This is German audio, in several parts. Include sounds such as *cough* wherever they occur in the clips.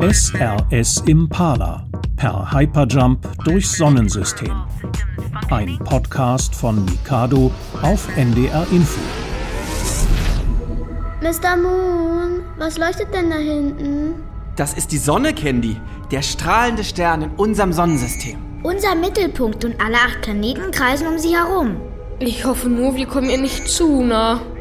SRS Impala per Hyperjump durchs Sonnensystem. Ein Podcast von Mikado auf NDR Info. Mr. Moon, was leuchtet denn da hinten? Das ist die Sonne, Candy. Der strahlende Stern in unserem Sonnensystem. Unser Mittelpunkt und alle acht Planeten kreisen um sie herum. Ich hoffe nur, wir kommen ihr nicht zu nah.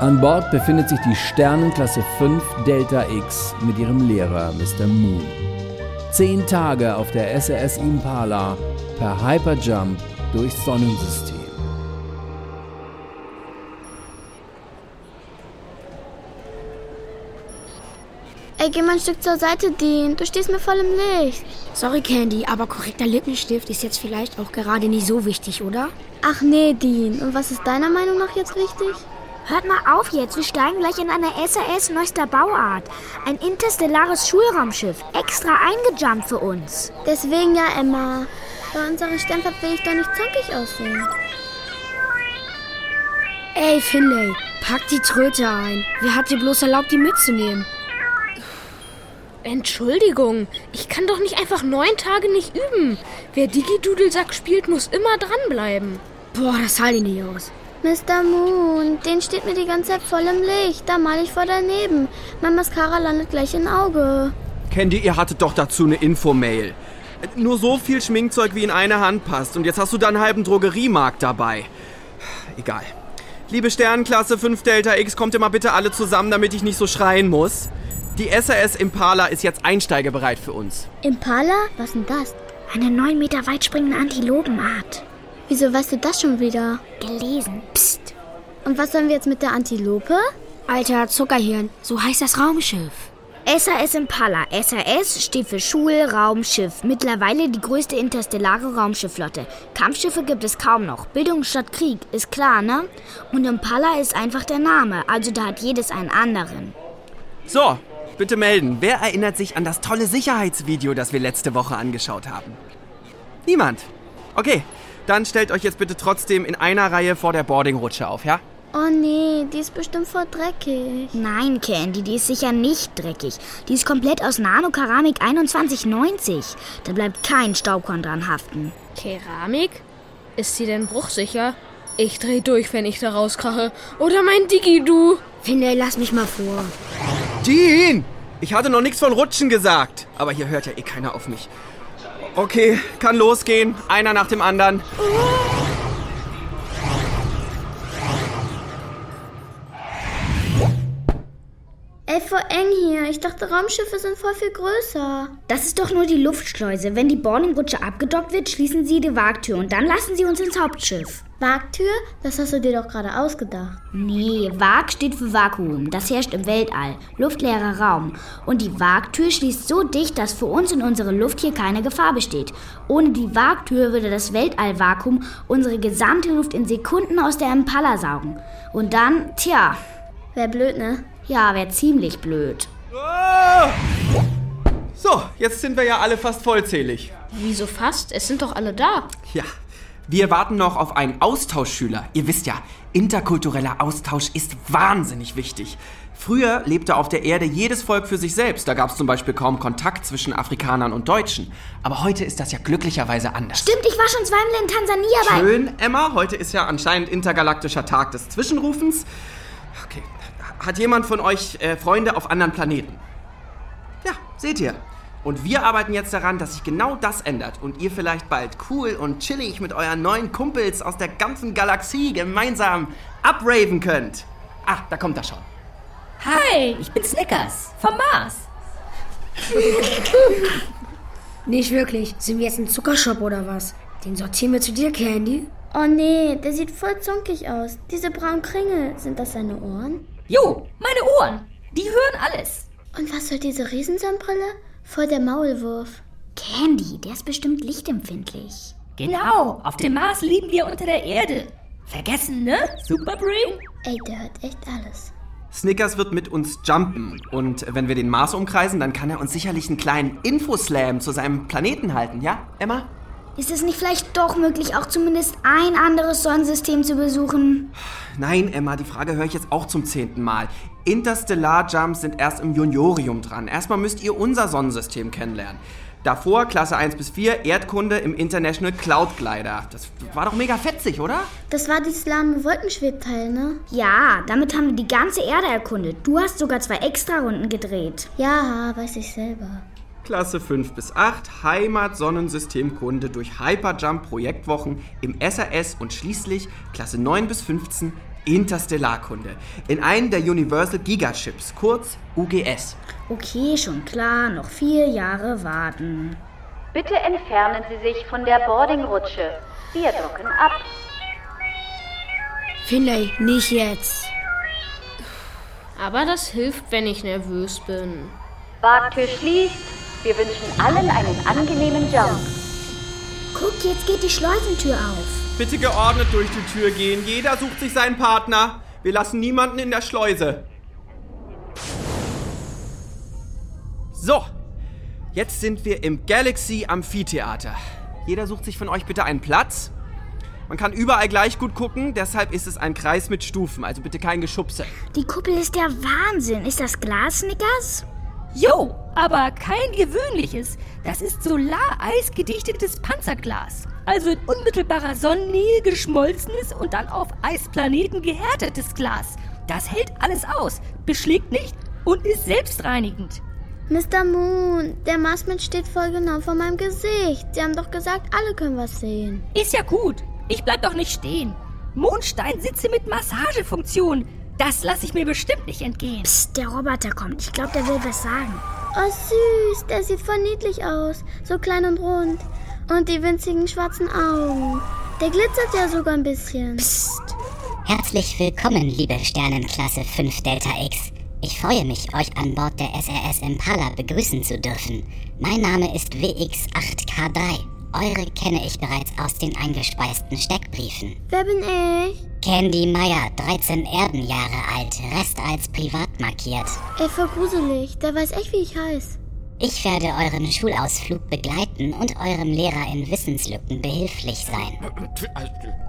An Bord befindet sich die Sternenklasse 5 Delta X mit ihrem Lehrer Mr. Moon. Zehn Tage auf der SRS Impala per Hyperjump durchs Sonnensystem. Ey, geh mal ein Stück zur Seite, Dean. Du stehst mir voll im Licht. Sorry, Candy, aber korrekter Lippenstift ist jetzt vielleicht auch gerade nicht so wichtig, oder? Ach nee, Dean. Und was ist deiner Meinung nach jetzt wichtig? Hört mal auf jetzt, wir steigen gleich in eine SAS neuester Bauart. Ein interstellares Schulraumschiff, extra eingejumpt für uns. Deswegen ja, Emma. Bei unserer Sternfahrt will ich doch nicht zockig aussehen. Ey, Finlay, pack die Tröte ein. Wer hat dir bloß erlaubt, die mitzunehmen? Entschuldigung, ich kann doch nicht einfach neun Tage nicht üben. Wer Digidudelsack spielt, muss immer dranbleiben. Boah, das halte ich nicht aus. Mr. Moon, den steht mir die ganze Zeit voll im Licht. Da mal ich vor daneben. Mein Mascara landet gleich im Auge. Candy, ihr hattet doch dazu eine Infomail. Nur so viel Schminkzeug wie in eine Hand passt. Und jetzt hast du da einen halben Drogeriemarkt dabei. Egal. Liebe Sternenklasse 5 Delta X, kommt ihr mal bitte alle zusammen, damit ich nicht so schreien muss. Die SAS Impala ist jetzt einsteigebereit für uns. Impala? Was denn das? Eine neun Meter weit springende Antilopenart. Wieso weißt du das schon wieder? Gelesen. Psst. Und was sollen wir jetzt mit der Antilope? Alter Zuckerhirn, so heißt das Raumschiff. SAS Impala. SAS steht für Schulraumschiff. Mittlerweile die größte interstellare Raumschiffflotte. Kampfschiffe gibt es kaum noch. Bildung statt Krieg, ist klar, ne? Und Impala ist einfach der Name, also da hat jedes einen anderen. So, bitte melden. Wer erinnert sich an das tolle Sicherheitsvideo, das wir letzte Woche angeschaut haben? Niemand. Okay, dann stellt euch jetzt bitte trotzdem in einer Reihe vor der Boardingrutsche auf, ja? Oh nee, die ist bestimmt voll dreckig. Nein, Candy, die ist sicher nicht dreckig. Die ist komplett aus Nanokeramik 2190. Da bleibt kein Staubkorn dran haften. Keramik? Ist sie denn bruchsicher? Ich dreh durch, wenn ich da rauskrache. Oder mein Digi-Du. Finlay, lass mich mal vor. Dean! Ich hatte noch nichts von Rutschen gesagt. Aber hier hört ja eh keiner auf mich. Okay, kann losgehen. Einer nach dem anderen. Ey, Ich dachte, Raumschiffe sind voll viel größer. Das ist doch nur die Luftschleuse. Wenn die Boardingrutsche abgedockt wird, schließen sie die Wagtür und dann lassen sie uns ins Hauptschiff. Wagtür? Das hast du dir doch gerade ausgedacht. Nee, Vag steht für Vakuum. Das herrscht im Weltall. Luftleerer Raum. Und die Wagtür schließt so dicht, dass für uns in unserer Luft hier keine Gefahr besteht. Ohne die Wagtür würde das Weltallvakuum unsere gesamte Luft in Sekunden aus der Impala saugen. Und dann, tja, Wär blöd, ne? ja, wäre ziemlich blöd. Ah! So, jetzt sind wir ja alle fast vollzählig. Wieso fast? Es sind doch alle da. Ja, wir warten noch auf einen Austauschschüler. Ihr wisst ja, interkultureller Austausch ist wahnsinnig wichtig. Früher lebte auf der Erde jedes Volk für sich selbst. Da gab es zum Beispiel kaum Kontakt zwischen Afrikanern und Deutschen. Aber heute ist das ja glücklicherweise anders. Stimmt, ich war schon zweimal in Tansania bei. Schön, Emma. Heute ist ja anscheinend intergalaktischer Tag des Zwischenrufens. Okay. Hat jemand von euch äh, Freunde auf anderen Planeten? Ja, seht ihr. Und wir arbeiten jetzt daran, dass sich genau das ändert und ihr vielleicht bald cool und chillig mit euren neuen Kumpels aus der ganzen Galaxie gemeinsam abraven könnt. Ah, da kommt er schon. Hi, ich bin Snickers vom Mars. Nicht wirklich. Sind wir jetzt ein Zuckershop oder was? Den sortieren wir zu dir, Candy. Oh nee, der sieht voll zunkig aus. Diese braunen Kringel, sind das seine Ohren? Jo, meine Ohren. Die hören alles. Und was soll diese Riesensonnenbrille? Voll der Maulwurf. Candy, der ist bestimmt lichtempfindlich. Genau, auf dem Mars liegen wir unter der Erde. Vergessen, ne? Superbrain? Ey, der hört echt alles. Snickers wird mit uns jumpen. Und wenn wir den Mars umkreisen, dann kann er uns sicherlich einen kleinen Infoslam zu seinem Planeten halten, ja, Emma? Ist es nicht vielleicht doch möglich, auch zumindest ein anderes Sonnensystem zu besuchen? Nein, Emma, die Frage höre ich jetzt auch zum zehnten Mal. Interstellar-Jumps sind erst im Juniorium dran. Erstmal müsst ihr unser Sonnensystem kennenlernen. Davor Klasse 1 bis 4 Erdkunde im International Cloud Glider. Das war doch mega fetzig, oder? Das war dieses lahme Wolkenschwebteil, ne? Ja, damit haben wir die ganze Erde erkundet. Du hast sogar zwei Extra-Runden gedreht. Ja, weiß ich selber. Klasse 5 bis 8 Heimat Sonnensystemkunde durch Hyperjump Projektwochen im SAS und schließlich Klasse 9 bis 15 Interstellarkunde in einen der Universal Gigachips, kurz UGS. Okay, schon klar, noch vier Jahre warten. Bitte entfernen Sie sich von der Boardingrutsche. Wir docken ab. Finlay, nicht jetzt. Aber das hilft, wenn ich nervös bin. Warttür schließt. Wir wünschen allen einen angenehmen Jump. Guck, jetzt geht die Schleusentür auf. Bitte geordnet durch die Tür gehen. Jeder sucht sich seinen Partner. Wir lassen niemanden in der Schleuse. So, jetzt sind wir im Galaxy Amphitheater. Jeder sucht sich von euch bitte einen Platz. Man kann überall gleich gut gucken, deshalb ist es ein Kreis mit Stufen, also bitte kein Geschubse. Die Kuppel ist der Wahnsinn. Ist das Glas, Snickers? Jo, aber kein gewöhnliches. Das ist Solareis-gedichtetes Panzerglas. Also in unmittelbarer Sonnennähe geschmolzenes und dann auf Eisplaneten gehärtetes Glas. Das hält alles aus, beschlägt nicht und ist selbstreinigend. Mr. Moon, der Marsmensch steht voll genau vor meinem Gesicht. Sie haben doch gesagt, alle können was sehen. Ist ja gut. Ich bleib doch nicht stehen. Mondsteinsitze mit Massagefunktion. Das lasse ich mir bestimmt nicht entgehen. Psst, der Roboter kommt. Ich glaube, der will was sagen. Oh, süß, der sieht voll niedlich aus. So klein und rund. Und die winzigen schwarzen Augen. Der glitzert ja sogar ein bisschen. Psst. Herzlich willkommen, liebe Sternenklasse 5 Delta X. Ich freue mich, euch an Bord der SRS Impala begrüßen zu dürfen. Mein Name ist WX8K3. Eure kenne ich bereits aus den eingespeisten Steckbriefen. Wer bin ich? Candy Meyer, 13 Erdenjahre alt, Rest als privat markiert. Ey, voll gruselig. Der weiß echt, wie ich heiß. Ich werde euren Schulausflug begleiten und eurem Lehrer in Wissenslücken behilflich sein.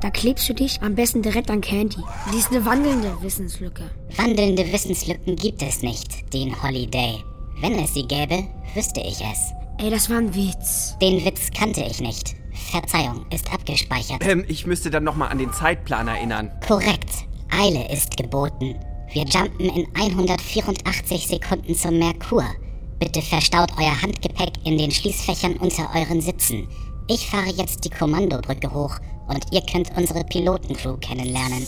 Da klebst du dich am besten direkt an Candy. Die ist eine wandelnde Wissenslücke. Wandelnde Wissenslücken gibt es nicht, den Holiday. Wenn es sie gäbe, wüsste ich es. Ey, das war ein Witz. Den Witz kannte ich nicht. Verzeihung, ist abgespeichert. Ähm, ich müsste dann nochmal an den Zeitplan erinnern. Korrekt. Eile ist geboten. Wir jumpen in 184 Sekunden zum Merkur. Bitte verstaut euer Handgepäck in den Schließfächern unter euren Sitzen. Ich fahre jetzt die Kommandobrücke hoch und ihr könnt unsere Pilotencrew kennenlernen.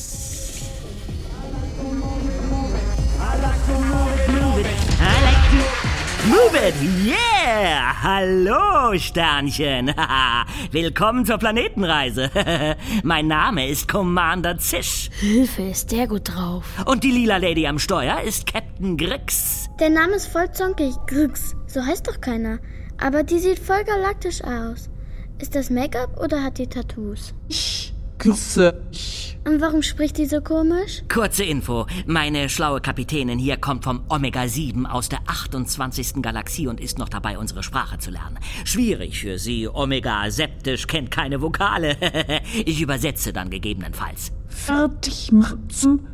Move it, yeah! Hallo, Sternchen. *laughs* Willkommen zur Planetenreise. *laughs* mein Name ist Commander Zisch. Hilfe, ist der gut drauf. Und die lila Lady am Steuer ist Captain Grix. Der Name ist voll zonkig. Grix. So heißt doch keiner. Aber die sieht voll galaktisch aus. Ist das Make-up oder hat die Tattoos? Ich. Und warum spricht die so komisch? Kurze Info. Meine schlaue Kapitänin hier kommt vom Omega 7 aus der 28. Galaxie und ist noch dabei, unsere Sprache zu lernen. Schwierig für sie. Omega septisch kennt keine Vokale. *laughs* ich übersetze dann gegebenenfalls. Fertig machen zum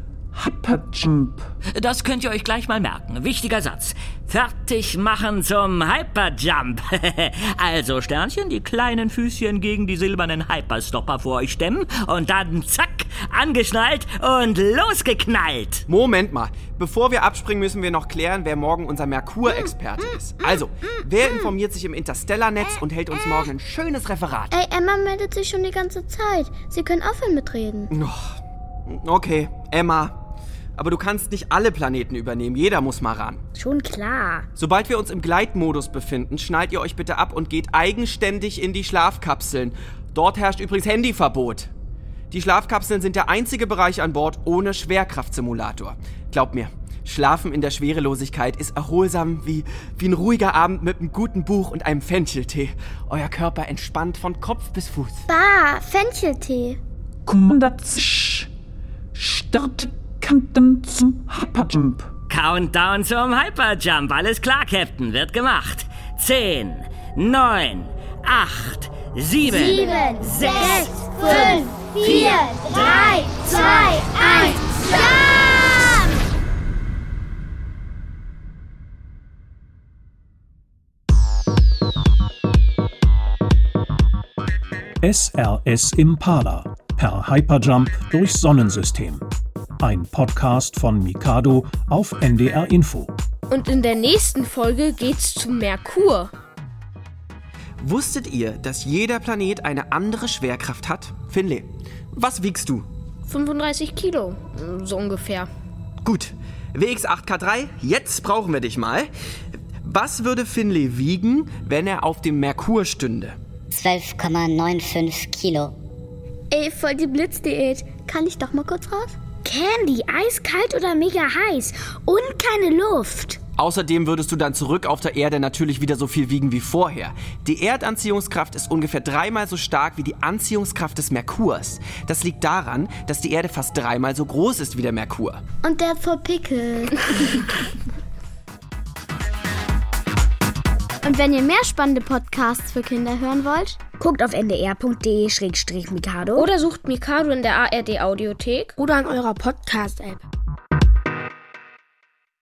Hyperjump. Das könnt ihr euch gleich mal merken. Wichtiger Satz. Fertig machen zum Hyperjump. *laughs* also, Sternchen, die kleinen Füßchen gegen die silbernen Hyperstopper vor euch stemmen und dann zack, angeschnallt und losgeknallt. Moment mal. Bevor wir abspringen, müssen wir noch klären, wer morgen unser Merkur-Experte ist. Also, wer informiert sich im Interstellar-Netz und hält uns morgen ein schönes Referat? Ey, Emma meldet sich schon die ganze Zeit. Sie können aufhören mitreden. Oh, okay, Emma. Aber du kannst nicht alle Planeten übernehmen. Jeder muss mal ran. Schon klar. Sobald wir uns im Gleitmodus befinden, schnallt ihr euch bitte ab und geht eigenständig in die Schlafkapseln. Dort herrscht übrigens Handyverbot. Die Schlafkapseln sind der einzige Bereich an Bord ohne Schwerkraftsimulator. Glaub mir, Schlafen in der Schwerelosigkeit ist erholsam wie, wie ein ruhiger Abend mit einem guten Buch und einem Fencheltee. Euer Körper entspannt von Kopf bis Fuß. Bah, Fencheltee. Commander Zisch. Start Kanten zum Hyperjump. Countdown zum Hyperjump. Alles klar, Captain. Wird gemacht. Zehn, neun, acht, sieben, Sieben, sechs, fünf, vier, drei, zwei, eins, Jump! SRS Impala per Hyperjump durchs Sonnensystem. Ein Podcast von Mikado auf NDR Info. Und in der nächsten Folge geht's zum Merkur. Wusstet ihr, dass jeder Planet eine andere Schwerkraft hat? Finlay, was wiegst du? 35 Kilo, so ungefähr. Gut, WX8K3, jetzt brauchen wir dich mal. Was würde Finlay wiegen, wenn er auf dem Merkur stünde? 12,95 Kilo. Ey, voll die Blitzdiät. Kann ich doch mal kurz raus? Candy, eiskalt oder mega heiß und keine Luft. Außerdem würdest du dann zurück auf der Erde natürlich wieder so viel wiegen wie vorher. Die Erdanziehungskraft ist ungefähr dreimal so stark wie die Anziehungskraft des Merkurs. Das liegt daran, dass die Erde fast dreimal so groß ist wie der Merkur. Und der hat *laughs* Und wenn ihr mehr spannende Podcasts für Kinder hören wollt, Guckt auf ndr.de-mikado Oder sucht Mikado in der ARD Audiothek. Oder an eurer Podcast-App.